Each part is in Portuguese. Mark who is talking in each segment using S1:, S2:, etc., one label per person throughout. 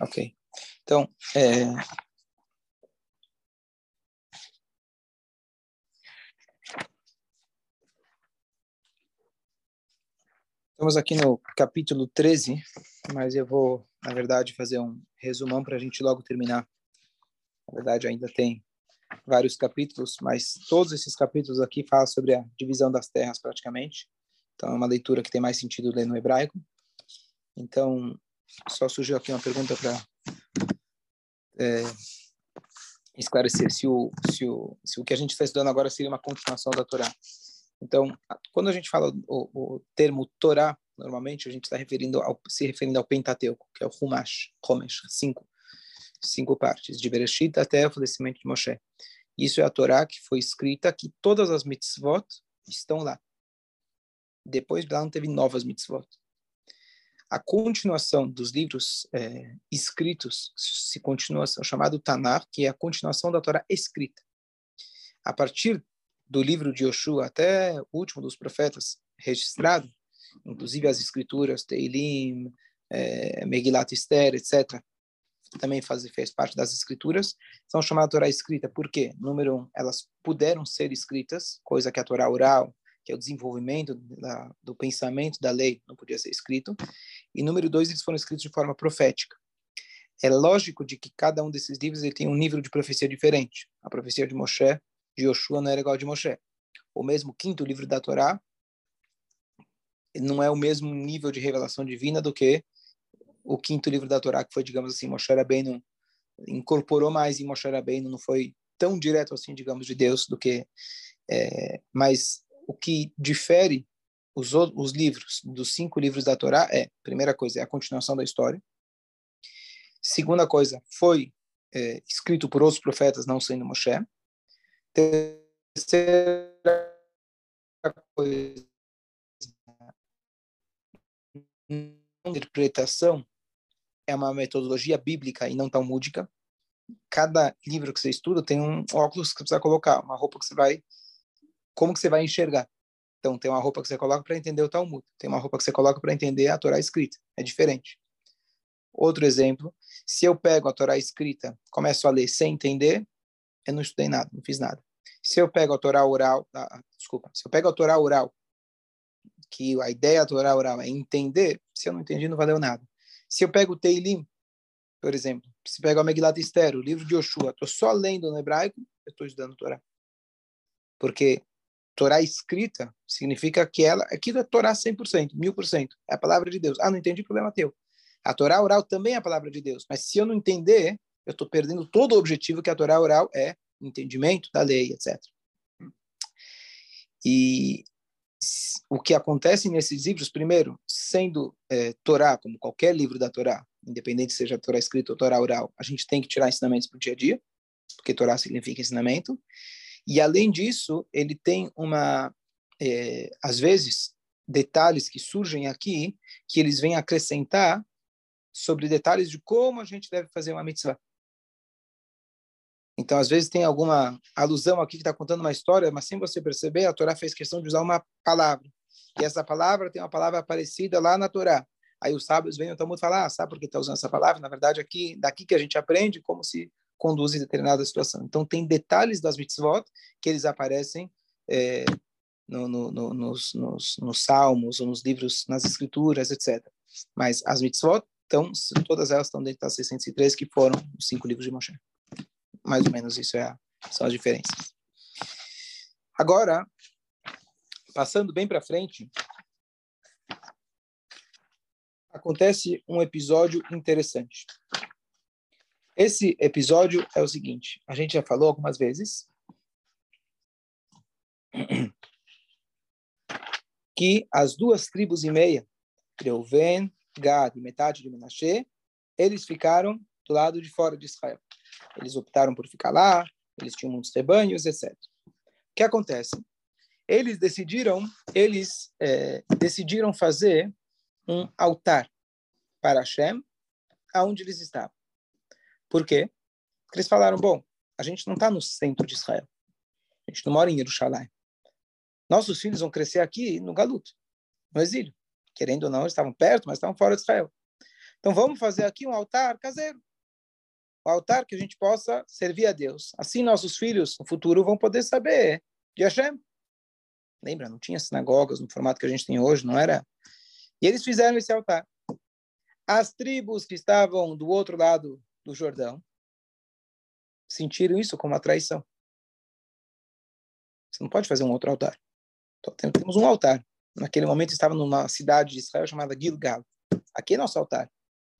S1: Ok. Então, é... Estamos aqui no capítulo 13, mas eu vou, na verdade, fazer um resumão para a gente logo terminar. Na verdade, ainda tem vários capítulos, mas todos esses capítulos aqui falam sobre a divisão das terras, praticamente. Então, é uma leitura que tem mais sentido ler no hebraico. Então, só surgiu aqui uma pergunta para é, esclarecer se o, se, o, se o que a gente está estudando agora seria uma continuação da Torá. Então, quando a gente fala o, o termo Torá, normalmente a gente está referindo ao, se referindo ao Pentateuco, que é o Humash, Homesh, cinco, cinco partes, de Bereshit até o falecimento de Moshe. Isso é a Torá que foi escrita, que todas as mitzvot estão lá. Depois de lá não teve novas mitzvot a continuação dos livros é, escritos se continua o chamado Tanar, que é a continuação da Torá escrita. A partir do livro de Yoshua até o último dos profetas registrado, inclusive as escrituras, Teilim, é, Megilat Esther, etc., também faz, fez parte das escrituras, são chamadas Torá escrita. Por quê? Número um, elas puderam ser escritas, coisa que a Torá oral, que é o desenvolvimento da, do pensamento da lei, não podia ser escrito. E número dois, eles foram escritos de forma profética. É lógico de que cada um desses livros ele tem um nível de profecia diferente. A profecia de Moshe, de Yoshua, não era igual a de Moshe. O mesmo quinto livro da Torá não é o mesmo nível de revelação divina do que o quinto livro da Torá, que foi, digamos assim, Moshe Rabbeinu incorporou mais em Moshe Rabbeinu, não foi tão direto assim, digamos, de Deus do que... É, mas o que difere os, os livros dos cinco livros da Torá é, primeira coisa, é a continuação da história. Segunda coisa, foi é, escrito por outros profetas, não sendo Moshe. Terceira coisa, interpretação é uma metodologia bíblica e não talmúdica. Cada livro que você estuda tem um óculos que você precisa colocar, uma roupa que você vai como que você vai enxergar. Então, tem uma roupa que você coloca para entender o Talmud, tem uma roupa que você coloca para entender a Torá escrita. É diferente. Outro exemplo, se eu pego a Torá escrita, começo a ler sem entender, eu não estudei nada, não fiz nada. Se eu pego a Torá oral, ah, desculpa, se eu pego a Torá oral, que a ideia da Torá oral é entender, se eu não entendi, não valeu nada. Se eu pego o Teilim, por exemplo, se pego a Megilat Esther, o livro de Yoshua, estou só lendo no hebraico, eu estou estudando Torá. Porque Torá escrita significa que ela, aquilo é Torá 100%, 1000%, é a palavra de Deus. Ah, não entendi, problema teu. A Torá oral também é a palavra de Deus, mas se eu não entender, eu estou perdendo todo o objetivo que a Torá oral é, entendimento da lei, etc. E o que acontece nesses livros, primeiro, sendo é, Torá, como qualquer livro da Torá, independente seja Torá escrita ou Torá oral, a gente tem que tirar ensinamentos para o dia a dia, porque Torá significa ensinamento. E além disso, ele tem uma, é, às vezes, detalhes que surgem aqui que eles vêm acrescentar sobre detalhes de como a gente deve fazer uma mitzvah. Então, às vezes tem alguma alusão aqui que está contando uma história, mas sem você perceber, a Torá fez questão de usar uma palavra. E essa palavra tem uma palavra parecida lá na Torá. Aí os sábios vêm no Talmud falar, ah, sabe por que está usando essa palavra? Na verdade, aqui, daqui que a gente aprende como se conduz em determinada situação. Então, tem detalhes das mitzvot que eles aparecem é, no, no, no, nos, nos, nos, salmos, ou nos livros, nas escrituras, etc. Mas as mitzvot, então, todas elas estão dentro das 603, que foram os cinco livros de Moshe. Mais ou menos isso é a, são as diferenças. Agora, passando bem para frente, acontece um episódio interessante. Esse episódio é o seguinte: a gente já falou algumas vezes que as duas tribos e meia, Reuven, Gad e metade de Menashe, eles ficaram do lado de fora de Israel. Eles optaram por ficar lá, eles tinham muitos rebanhos, etc. O que acontece? Eles decidiram, eles é, decidiram fazer um altar para Hashem, aonde eles estavam. Por quê? Porque eles falaram, bom, a gente não está no centro de Israel. A gente não mora em Jerusalém. Nossos filhos vão crescer aqui no Galuto, no exílio. Querendo ou não, eles estavam perto, mas estavam fora de Israel. Então vamos fazer aqui um altar caseiro. Um altar que a gente possa servir a Deus. Assim nossos filhos no futuro vão poder saber de Hashem. Lembra, não tinha sinagogas no formato que a gente tem hoje, não era? E eles fizeram esse altar. As tribos que estavam do outro lado do Jordão sentiram isso como uma traição. Você não pode fazer um outro altar. Então, temos um altar. Naquele momento estava numa cidade de Israel chamada Gilgal. Aqui é nosso altar.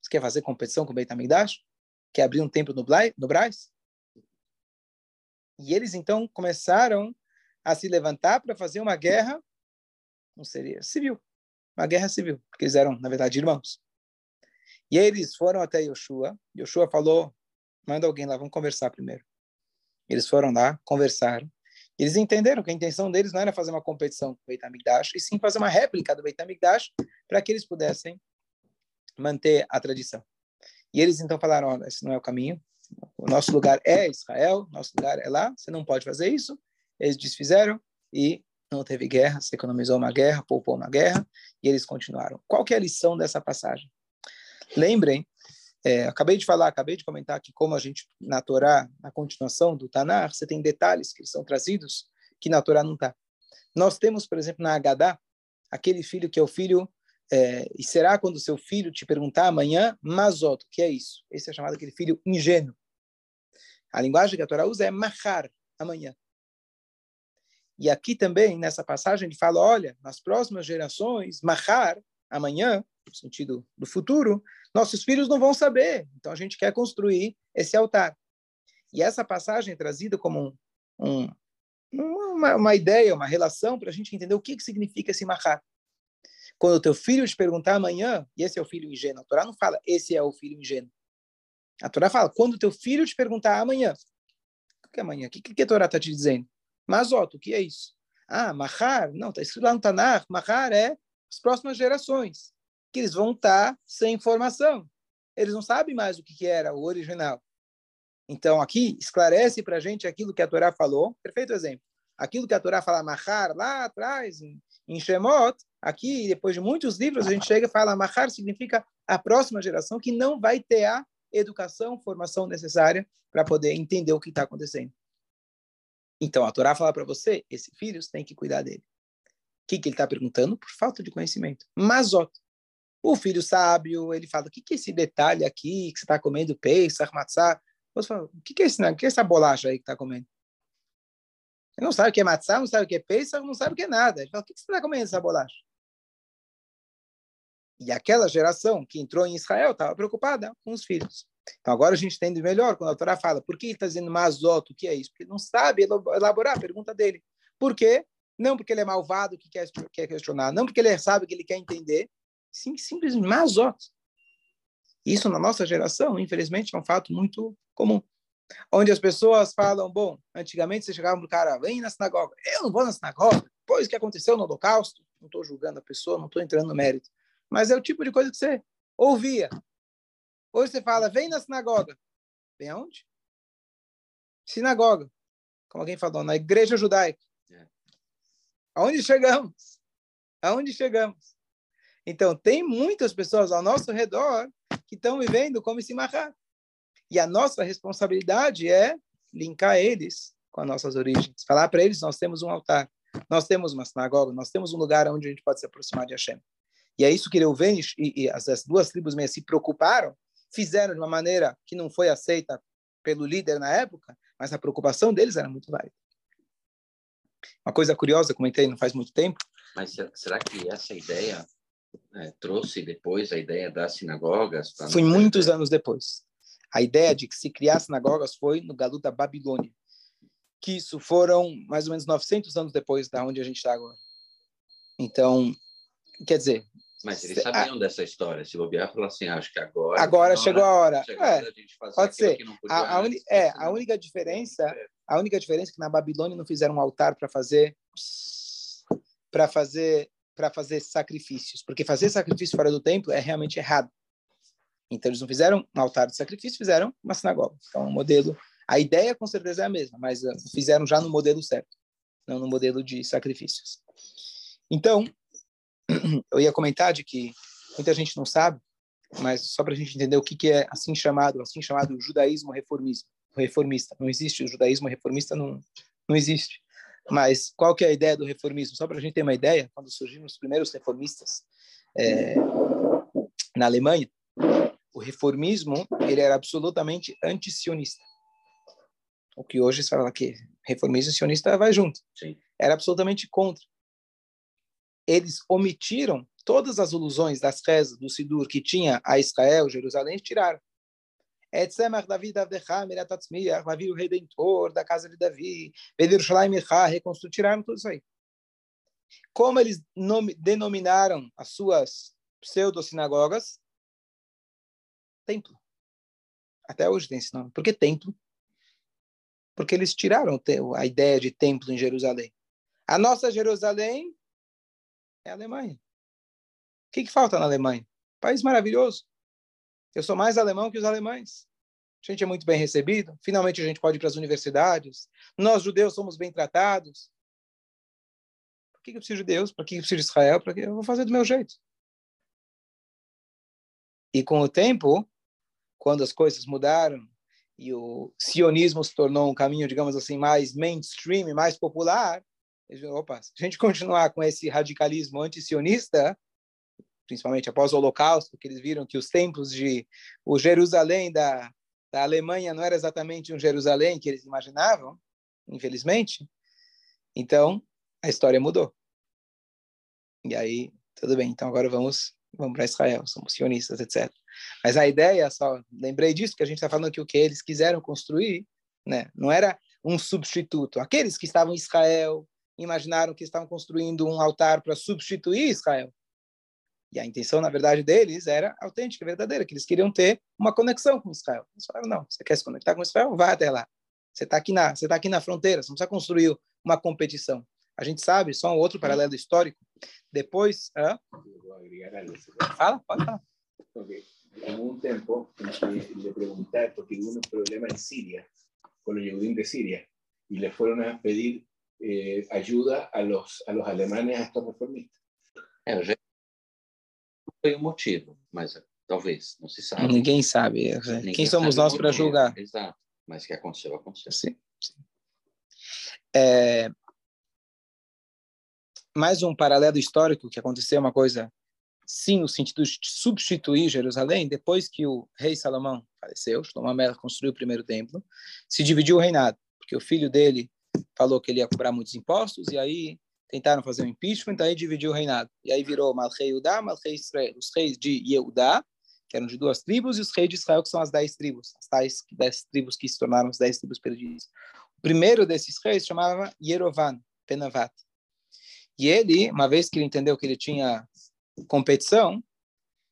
S1: Você quer fazer competição com o Beit HaMikdash? Quer abrir um templo no, Blai, no Braz? E eles então começaram a se levantar para fazer uma guerra, não seria civil, uma guerra civil, porque eles eram, na verdade, irmãos. E eles foram até Yoshua. Yoshua falou: manda alguém lá, vamos conversar primeiro. Eles foram lá, conversaram. Eles entenderam que a intenção deles não era fazer uma competição com o Beit HaMikdash, e sim fazer uma réplica do Beit HaMikdash para que eles pudessem manter a tradição. E eles então falaram: olha, esse não é o caminho. O nosso lugar é Israel, nosso lugar é lá. Você não pode fazer isso. Eles desfizeram e não teve guerra. Se economizou uma guerra, poupou uma guerra e eles continuaram. Qual que é a lição dessa passagem? Lembrem, é, acabei de falar, acabei de comentar que como a gente na Torá, na continuação do Tanar, você tem detalhes que são trazidos que na Torá não está. Nós temos, por exemplo, na Agadá, aquele filho que é o filho é, e será quando seu filho te perguntar amanhã, Mazot, o que é isso? Esse é chamado aquele filho ingênuo. A linguagem que a Torá usa é Mahar, amanhã. E aqui também, nessa passagem, ele fala, olha, nas próximas gerações, Mahar, amanhã, no sentido do futuro, nossos filhos não vão saber. Então, a gente quer construir esse altar. E essa passagem é trazida como um, um, uma, uma, ideia, uma relação para a gente entender o que, que significa esse Mahar. Quando o teu filho te perguntar amanhã, e esse é o filho ingênuo, a Torá não fala, esse é o filho ingênuo. A Torá fala, quando o teu filho te perguntar amanhã, o que é amanhã? O que, que a Torá está te dizendo? Mazot, o que é isso? Ah, Mahar, não, está escrito lá no Tanar, Mahar é as próximas gerações, que eles vão estar tá sem informação. Eles não sabem mais o que, era o original. Então, aqui, esclarece para a gente aquilo que a Torá falou. Perfeito exemplo. Aquilo que a Torá fala Mahar lá atrás, em, em Shemot, Aqui, depois de muitos livros, a gente chega e fala Mahar significa a próxima geração que não vai ter a educação, formação necessária para poder entender o que está acontecendo. Então, a Torá fala para você, esse filho, você tem que cuidar dele. Que, que ele está perguntando? Por falta de conhecimento. Mazot. O filho sábio, ele fala, o que, que é esse detalhe aqui, que você está comendo peixe, matzá? Você fala, o que, que é esse, o que é essa bolacha aí que está comendo? Ele não sabe o que é matzá, não sabe o que é peixe, não sabe o que é nada. Ele fala, o que, que você está comendo essa bolacha? E aquela geração que entrou em Israel estava preocupada com os filhos. Então agora a gente entende melhor quando a Torá fala por que ele está dizendo mazot, o que é isso? Porque não sabe elaborar a pergunta dele. Por quê? Não porque ele é malvado que quer, quer questionar, não porque ele sabe que ele quer entender, sim, simplesmente mazot. Isso na nossa geração, infelizmente, é um fato muito comum. Onde as pessoas falam, bom, antigamente você chegava para o cara, vem na sinagoga. Eu não vou na sinagoga. Depois que aconteceu no Holocausto, não estou julgando a pessoa, não estou entrando no mérito mas é o tipo de coisa que você ouvia. Hoje você fala, vem na sinagoga. Vem aonde? Sinagoga. Como alguém falou, na igreja judaica. Aonde chegamos? Aonde chegamos? Então, tem muitas pessoas ao nosso redor que estão vivendo como se marrar. E a nossa responsabilidade é linkar eles com as nossas origens. Falar para eles, nós temos um altar, nós temos uma sinagoga, nós temos um lugar onde a gente pode se aproximar de Hashem. E é isso que Reuven e, e as, as, duas tribos meio se preocuparam, fizeram de uma maneira que não foi aceita pelo líder na época, mas a preocupação deles era muito válida. Uma coisa curiosa, comentei não faz muito tempo.
S2: Mas será que essa ideia é, trouxe depois a ideia das sinagogas?
S1: Foi muitos anos depois. A ideia de que se criar sinagogas foi no Galu da Babilônia, que isso foram mais ou menos 900 anos depois da onde a gente está agora. Então, quer dizer,
S2: mas eles sabiam a... dessa história. Se bobear, falou assim, acho que agora...
S1: Agora chegou a hora. É, pode ser. A, a, é, a única diferença... A única diferença é que na Babilônia não fizeram um altar para fazer para fazer para fazer sacrifícios, porque fazer sacrifício fora do templo é realmente errado. Então eles não fizeram um altar de sacrifício, fizeram uma sinagoga. Então o um modelo, a ideia com certeza é a mesma, mas uh, fizeram já no modelo certo, não no modelo de sacrifícios. Então eu ia comentar de que muita gente não sabe, mas só para a gente entender o que, que é assim chamado, assim chamado judaísmo reformista. Reformista. Não existe o judaísmo reformista, não, não existe. Mas qual que é a ideia do reformismo? Só para a gente ter uma ideia, quando surgiram os primeiros reformistas é, na Alemanha, o reformismo ele era absolutamente anti-sionista. O que hoje se fala que reformismo e sionista vai junto.
S2: Sim.
S1: Era absolutamente contra. Eles omitiram todas as alusões das rezas do Sidur que tinha a Israel, Jerusalém, tiraram. Etzemach David Avdecham, Tatzmiach, Davi o Redentor, da casa de Davi, Bedirushalayim reconstruir, tiraram tudo isso aí. Como eles denominaram as suas pseudo-sinagogas? Templo. Até hoje tem esse nome. Por que templo? Porque eles tiraram a ideia de templo em Jerusalém. A nossa Jerusalém é a Alemanha. O que, que falta na Alemanha? País maravilhoso. Eu sou mais alemão que os alemães. A gente é muito bem recebido. Finalmente a gente pode ir para as universidades. Nós, judeus, somos bem tratados. Por que eu preciso de Deus? Por que eu preciso de Israel? Para que eu vou fazer do meu jeito? E com o tempo, quando as coisas mudaram e o sionismo se tornou um caminho, digamos assim, mais mainstream, mais popular, opa, se a gente continuar com esse radicalismo anti-sionista, principalmente após o Holocausto, que eles viram que os templos de o Jerusalém da, da Alemanha não era exatamente um Jerusalém que eles imaginavam, infelizmente. Então, a história mudou. E aí, tudo bem, então agora vamos vamos para Israel, somos sionistas, etc. Mas a ideia, só lembrei disso, que a gente está falando que o que eles quiseram construir, né, não era um substituto. Aqueles que estavam em Israel imaginaram que estavam construindo um altar para substituir Israel. E a intenção, na verdade, deles era autêntica, verdadeira, que eles queriam ter uma conexão com Israel. Eles falaram, não, você quer se conectar com Israel? Vá até lá. Você está aqui, na, você tá aqui na fronteira, você não precisa construir uma competição. A gente sabe, só um outro paralelo histórico. Depois... Hã? Fala, pode falar.
S3: Okay. Hubo un tiempo en le porque hubo un problema en Siria, con los judíos de Siria, y le fueron a pedir eh, ayuda a los, a los alemanes, a estos reformistas.
S2: É, foi o motivo, mas talvez, não se sabe.
S1: Ninguém sabe. Ninguém Quem somos nós para julgar?
S2: Exato. Mas o que aconteceu, aconteceu.
S1: Sim. sim. É... Mais um paralelo histórico que aconteceu uma coisa, sim, no sentido de substituir Jerusalém, depois que o rei Salomão faleceu, Shlomo Melech construiu o primeiro templo, se dividiu o reinado, porque o filho dele falou que ele ia cobrar muitos impostos, e aí tentaram fazer um impeachment, aí dividiu o reinado. E aí virou Malchei Yudá, Malchei Israel. Os reis de Yehudá, que eram de duas tribos, e os reis de Israel, que são as dez tribos, as tais dez tribos que se tornaram as dez tribos perdidas. O primeiro desses reis chamava Yerovan, Penavat. E ele, uma vez que ele entendeu que ele tinha competição,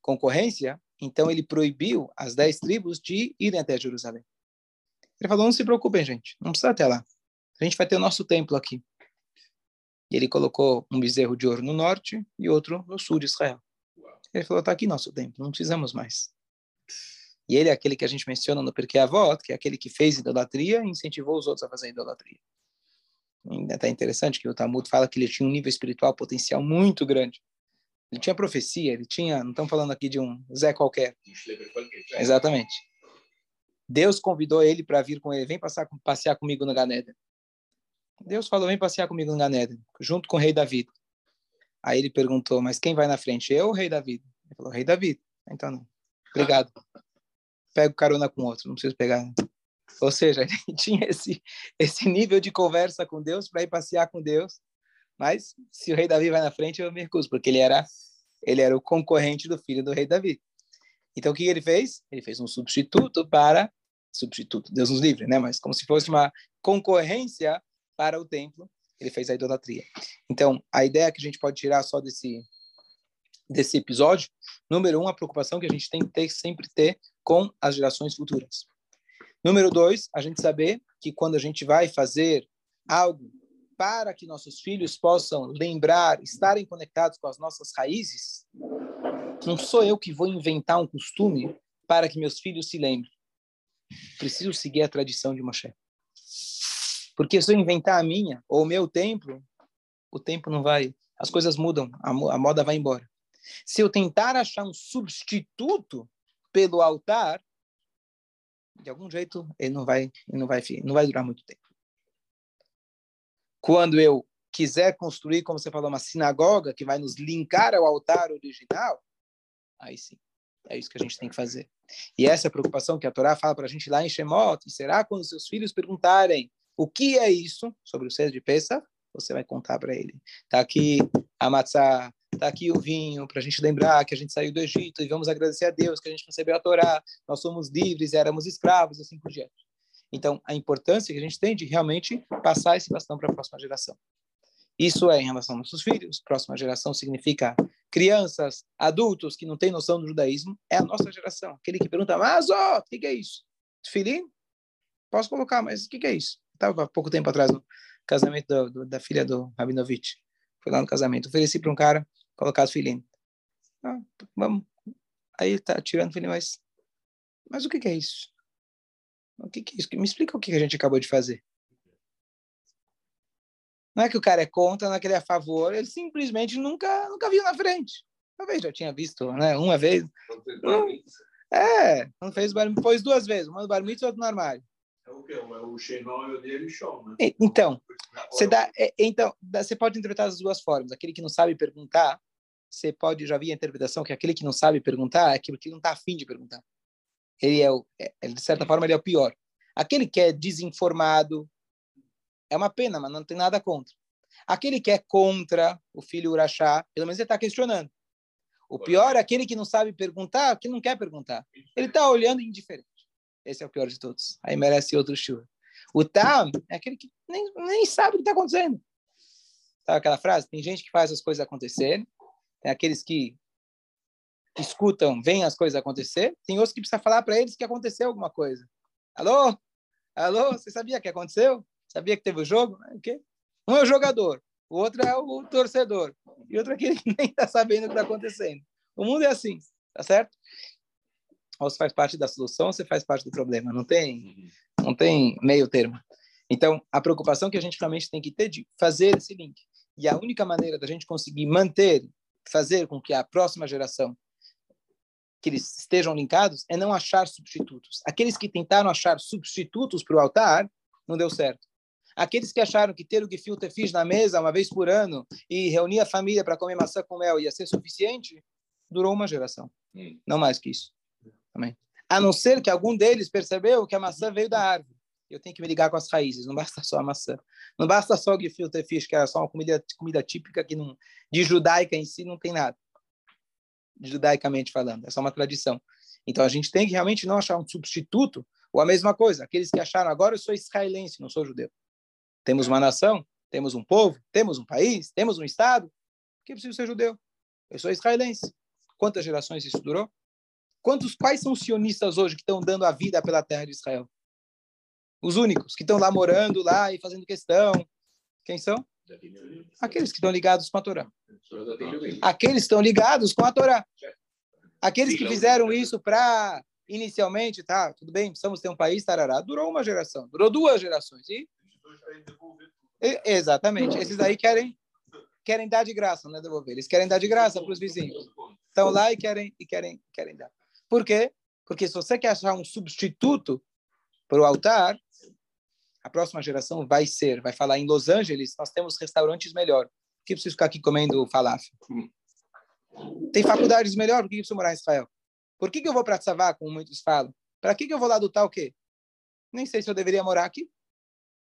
S1: concorrência, então ele proibiu as dez tribos de irem até Jerusalém. Ele falou, não se preocupem, gente, não precisa até lá. A gente vai ter o nosso templo aqui. Ele colocou um bezerro de ouro no norte e outro no sul de Israel. Ele falou: está aqui nosso templo, não precisamos mais. E ele é aquele que a gente menciona no Perkei Avot, que é aquele que fez idolatria e incentivou os outros a fazer idolatria. Ainda está interessante que o Talmud fala que ele tinha um nível espiritual potencial muito grande. Ele tinha profecia, ele tinha, não estamos falando aqui de um Zé qualquer. Exatamente. Deus convidou ele para vir com ele, vem passar, passear comigo no Ganeda. Deus falou: vem passear comigo no Ganeden, junto com o rei Davi. Aí ele perguntou: mas quem vai na frente, eu ou o rei Davi? Ele falou: rei Davi. Então não. Obrigado. Pego carona com outro, não preciso pegar. Ou seja, ele tinha esse, esse nível de conversa com Deus para ir passear com Deus. Mas se o rei Davi vai na frente, eu me recuso, porque ele era ele era o concorrente do filho do rei Davi. Então o que ele fez? Ele fez um substituto para substituto, Deus nos livre, né? Mas como se fosse uma concorrência para o templo, ele fez a idolatria. Então, a ideia que a gente pode tirar só desse desse episódio, número um, a preocupação que a gente tem que ter, sempre ter com as gerações futuras. Número dois, a gente saber que quando a gente vai fazer algo para que nossos filhos possam lembrar, estarem conectados com as nossas raízes, não sou eu que vou inventar um costume para que meus filhos se lembrem. Preciso seguir a tradição de Moshe. Porque se eu inventar a minha ou o meu templo, o tempo não vai, as coisas mudam, a, a moda vai embora. Se eu tentar achar um substituto pelo altar, de algum jeito ele não vai, ele não vai, não vai durar muito tempo. Quando eu quiser construir, como você falou, uma sinagoga que vai nos linkar ao altar original, aí sim, é isso que a gente tem que fazer. E essa é a preocupação que a Torá fala para a gente lá em Shemot, e será quando seus filhos perguntarem o que é isso sobre o cedo de Pesach, você vai contar para ele. Está aqui a matzah, está aqui o vinho, para a gente lembrar que a gente saiu do Egito e vamos agradecer a Deus que a gente recebeu a Torá, nós somos livres, éramos escravos, assim por diante. Então, a importância que a gente tem de realmente passar esse bastão para a próxima geração. Isso é em relação aos nossos filhos. Próxima geração significa crianças, adultos que não têm noção do judaísmo. É a nossa geração. Aquele que pergunta, mas, oh, o que, que é isso? Filhinho? Posso colocar, mas o que, que é isso? Estava há pouco tempo atrás no casamento do, do, da filha do Rabinovich. Fui lá no casamento. Ofereci para um cara colocar os filhinhos. Ah, vamos. Aí ele está tirando o filhinho, mas, mas o que, que é isso? O que, que é isso? Me explica o que a gente acabou de fazer. Não é que o cara é contra, não é que ele é a favor, ele simplesmente nunca, nunca viu na frente. Uma vez já tinha visto, né? Uma vez. É, não fez bar pôs duas vezes, uma no bar mitzvah e outra no armário.
S3: É o quê? É o e show, né?
S1: Então, você dá, é, então, você pode interpretar das duas formas. Aquele que não sabe perguntar, você pode, já vi a interpretação que aquele que não sabe perguntar é aquele que não está afim de perguntar. Ele é, o, é, de certa forma, ele é o pior. Aquele que é desinformado, é uma pena, mas não tem nada contra. Aquele que é contra o filho Urachá, pelo menos ele está questionando. O pior é aquele que não sabe perguntar, que não quer perguntar. Ele está olhando indiferente. Esse é o pior de todos. Aí merece outro chuva. O Tam é aquele que nem, nem sabe o que está acontecendo. Sabe aquela frase? Tem gente que faz as coisas acontecerem, tem aqueles que escutam, veem as coisas acontecer, tem outros que precisa falar para eles que aconteceu alguma coisa. Alô? Alô? Você sabia que aconteceu? Sabia que teve o jogo? O quê? Um é o jogador, o outro é o torcedor, e outro é aquele que nem está sabendo o que está acontecendo. O mundo é assim, tá certo? Ou você faz parte da solução, ou você faz parte do problema. Não tem, não tem meio termo. Então, a preocupação que a gente realmente tem que ter de fazer esse link. E a única maneira da gente conseguir manter, fazer com que a próxima geração que eles estejam linkados é não achar substitutos. Aqueles que tentaram achar substitutos para o altar, não deu certo. Aqueles que acharam que ter o gefilte fish na mesa uma vez por ano e reunir a família para comer maçã com mel ia ser suficiente, durou uma geração. Hum. Não mais que isso. Também. A não ser que algum deles percebeu que a maçã veio da árvore. Eu tenho que me ligar com as raízes, não basta só a maçã. Não basta só o gefilte fish, que era só uma comida, comida típica que não, de judaica em si não tem nada. Judaicamente falando, é só uma tradição. Então a gente tem que realmente não achar um substituto ou a mesma coisa, aqueles que acharam agora eu sou israelense, não sou judeu. Temos uma nação, temos um povo, temos um país, temos um Estado. Que preciso ser judeu? Eu sou israelense. Quantas gerações isso durou? Quantos, quais são os sionistas hoje que estão dando a vida pela terra de Israel? Os únicos que estão lá morando lá e fazendo questão. Quem são? Aqueles que estão ligados com a Torá. Aqueles que estão ligados com a Torá. Aqueles que fizeram isso para inicialmente, tá, tudo bem, precisamos ter um país, tarará. Durou uma geração, durou duas gerações. E Exatamente. Esses aí querem querem dar de graça, não é devolver. Eles querem dar de graça para os vizinhos. Estão lá e querem e querem querem dar. Por quê? Porque se você quer achar um substituto para o altar, a próxima geração vai ser, vai falar em Los Angeles, nós temos restaurantes melhor. Por que preciso ficar aqui comendo falafel? Tem faculdades melhor, por que preciso morar em Israel? Por que, que eu vou para Tzavá, como muitos falam? Para que, que eu vou lá do tal quê? Nem sei se eu deveria morar aqui.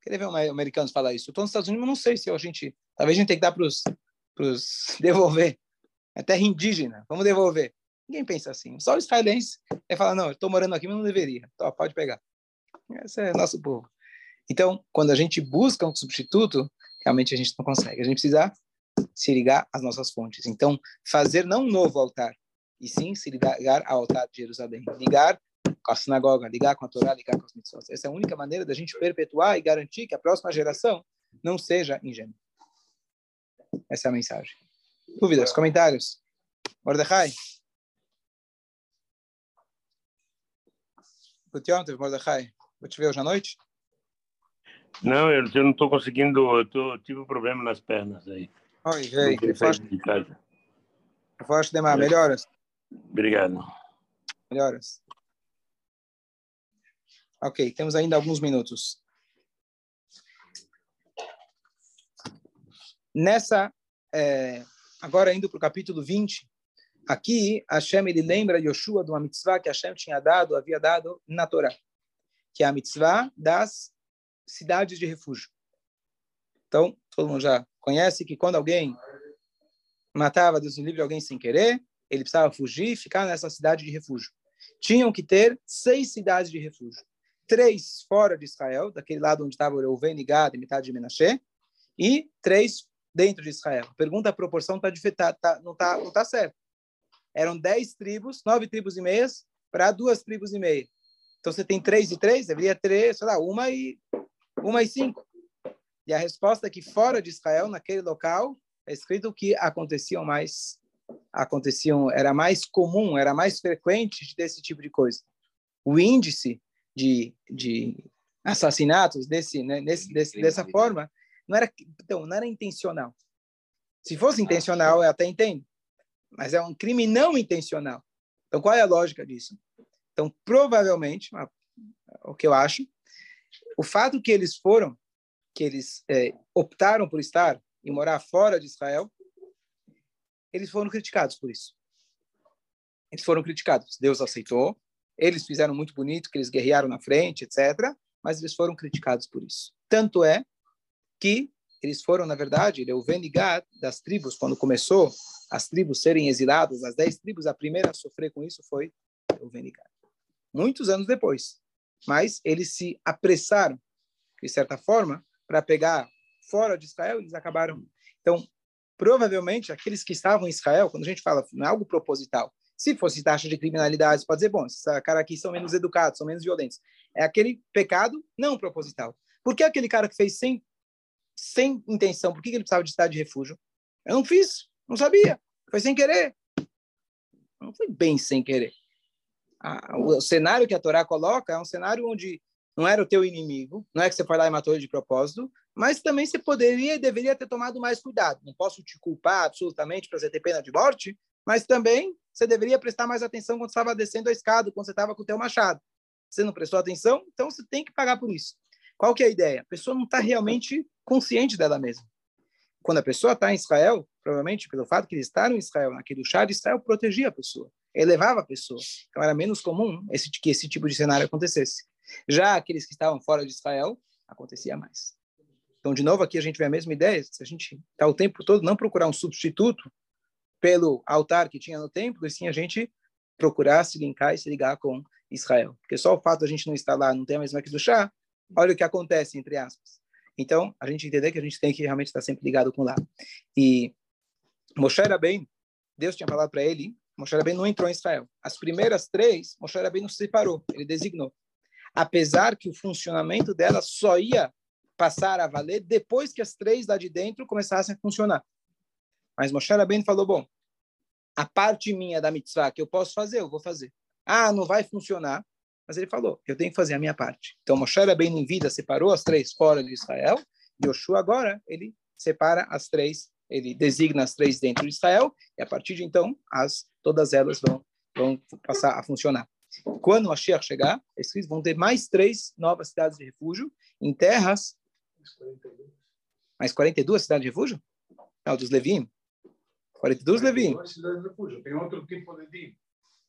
S1: Queria ver um americanos falar isso. Estou nos Estados Unidos, não sei se a gente. Talvez a gente tenha que dar para os. devolver. É terra indígena, vamos devolver. Ninguém pensa assim. Só o israelense é falar: não, estou morando aqui, mas não deveria. Então, pode pegar. Esse é nosso povo. Então, quando a gente busca um substituto, realmente a gente não consegue. A gente precisa se ligar às nossas fontes. Então, fazer não um novo altar, e sim se ligar ao altar de Jerusalém. Ligar com a sinagoga, ligar com a Torá, ligar com os mitzvot. Essa é a única maneira da gente perpetuar e garantir que a próxima geração não seja ingênua. Essa é a mensagem. Dúvidas, comentários? Mordecai? Gutiérrez, Mordecai, vou te ver hoje à noite?
S4: Não, eu, eu não estou conseguindo, eu tô, tive um problema nas pernas aí.
S1: Oi, veio. Forte demais. Melhoras.
S4: Obrigado.
S1: Melhoras. Ok, temos ainda alguns minutos. Nessa, é, agora indo para o capítulo 20, aqui Hashem ele lembra Yoshua de uma mitzvah que Hashem tinha dado, havia dado na Torá, que é a mitzvah das cidades de refúgio. Então, todo mundo já conhece que quando alguém matava, Deus livre, alguém sem querer, ele precisava fugir e ficar nessa cidade de refúgio. Tinham que ter seis cidades de refúgio três fora de Israel, daquele lado onde estava Reuven e Gad, metade de Menashe, e três dentro de Israel. Pergunta a proporção tá, tá, tá, não está não tá. Eram dez tribos, nove tribos e meias, para duas tribos e meia. Então você tem três e três, deveria ter, sei lá, uma e uma e cinco. E a resposta é que fora de Israel, naquele local, é escrito que aconteciam mais, aconteciam, era mais comum, era mais frequente desse tipo de coisa. O índice de, de assassinatos desse, né, nesse, desse, dessa forma, não era, então, não era intencional. Se fosse intencional, eu até entendo. Mas é um crime não intencional. Então, qual é a lógica disso? Então, provavelmente, o que eu acho, o fato que eles foram, que eles é, optaram por estar e morar fora de Israel, eles foram criticados por isso. Eles foram criticados. Deus aceitou, eles fizeram muito bonito, que eles guerrearam na frente, etc. Mas eles foram criticados por isso. Tanto é que eles foram, na verdade, Reuven e Gad, das tribos, quando começou as tribos serem exiladas, as dez tribos, a primeira a sofrer com isso foi Reuven e Gad. Muitos anos depois. Mas eles se apressaram, de certa forma, para pegar fora de Israel, eles acabaram. Então, provavelmente, aqueles que estavam em Israel, quando a gente fala, não é algo proposital, se fosse taxa de criminalidade, pode dizer, bom, esses caras aqui são menos educados, são menos violentos. É aquele pecado não proposital. Por que aquele cara que fez sem, sem intenção, por que ele precisava de estado de refúgio? Eu não fiz, não sabia. Foi sem querer. Não foi bem sem querer. o cenário que a Torá coloca é um cenário onde não era o teu inimigo, não é que você foi lá e matou ele de propósito, mas também você poderia e deveria ter tomado mais cuidado. Não posso te culpar absolutamente para você ter pena de morte, mas também você deveria prestar mais atenção quando estava descendo a escada, quando você estava com o teu machado. Você não prestou atenção, então você tem que pagar por isso. Qual que é a ideia? A pessoa não está realmente consciente dela mesma. Quando a pessoa está em Israel, provavelmente pelo fato que eles estavam em Israel, naquele chá de Israel protegia a pessoa, elevava a pessoa. Então era menos comum esse, que esse tipo de cenário acontecesse. Já aqueles que estavam fora de Israel, acontecia mais. Então, de novo, aqui a gente vê a mesma ideia. Se a gente está o tempo todo não procurar um substituto pelo altar que tinha no templo, e sim a gente procurar se linkar e se ligar com Israel. Porque só o fato de a gente não estar lá, não ter a mesma que do chá, olha o que acontece, entre aspas. Então, a gente entender que a gente tem que realmente estar sempre ligado com lá. E Moshe era bem, Deus tinha falado para ele, Moshe era bem não entrou em Israel. As primeiras três, Moshe era bem não se separou, ele designou. Apesar que o funcionamento dela só ia passar a valer depois que as três lá de dentro começassem a funcionar. Mas Moshe Rabbeinu falou, bom, a parte minha da mitzvah que eu posso fazer, eu vou fazer. Ah, não vai funcionar. Mas ele falou, eu tenho que fazer a minha parte. Então Moshe Rabbeinu em vida separou as três fora de Israel. E Yoshua agora, ele separa as três, ele designa as três dentro de Israel. E a partir de então, as, todas elas vão, vão passar a funcionar. Quando Mashiach chegar, esses vão ter mais três novas cidades de refúgio em terras. Mais 42 cidades de refúgio? Não, dos Levim. 42 Levim.
S5: Tem outro tipo de DIN.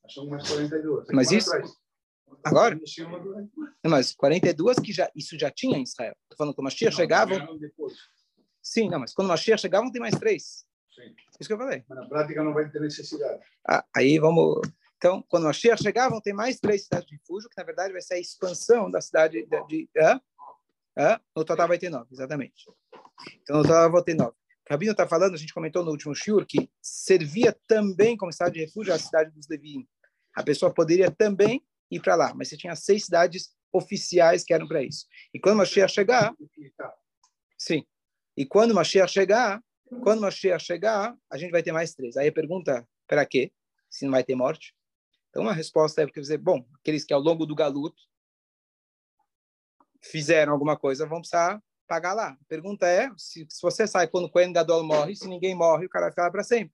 S5: São mais 42.
S1: Mas isso... Agora? Não, mas 42 que já, isso já tinha em Israel. Estou falando que o Mashiach chegava... Sim, não, mas quando o Mashiach chegava, tem mais três. Sim. Isso que eu falei.
S5: Mas na prática não vai ter necessidade.
S1: Ah, aí vamos... Então, quando o Mashiach chegar, vão ter mais três cidades de refúgio, que na verdade vai ser a expansão da cidade de... de, de no total vai ter nove, exatamente. Então, no total vai ter nove. Rabino está falando, a gente comentou no último shiur, que servia também como cidade de refúgio a cidade dos Levim. A pessoa poderia também ir para lá, mas você tinha seis cidades oficiais que eram para isso. E quando Mashiach chegar, sim. E quando Mashiach chegar, quando Mashiach chegar, a gente vai ter mais três. Aí a pergunta, para quê? Se não vai ter morte? Então a resposta é porque dizer, bom, aqueles que ao longo do galuto fizeram alguma coisa vão precisar pagar lá. A pergunta é, se, se você sai quando o Cohen Gadol morre, se ninguém morre, o cara vai ficar para sempre.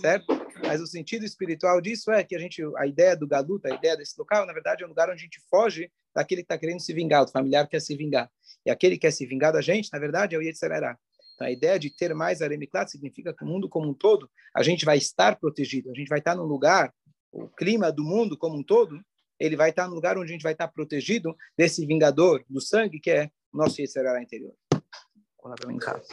S1: certo? Mas o sentido espiritual disso é que a gente, a ideia do galuta, a ideia desse local, na verdade, é um lugar onde a gente foge daquele que está querendo se vingar, do familiar que quer se vingar. E aquele que quer se vingar da gente, na verdade, é o Yetzirará. Então, a ideia de ter mais Aremiklat significa que o mundo como um todo, a gente vai estar protegido, a gente vai estar num lugar, o clima do mundo como um todo, ele vai estar num lugar onde a gente vai estar protegido desse vingador do sangue que é o nosso Yetzirará interior. Olá para mim em casa.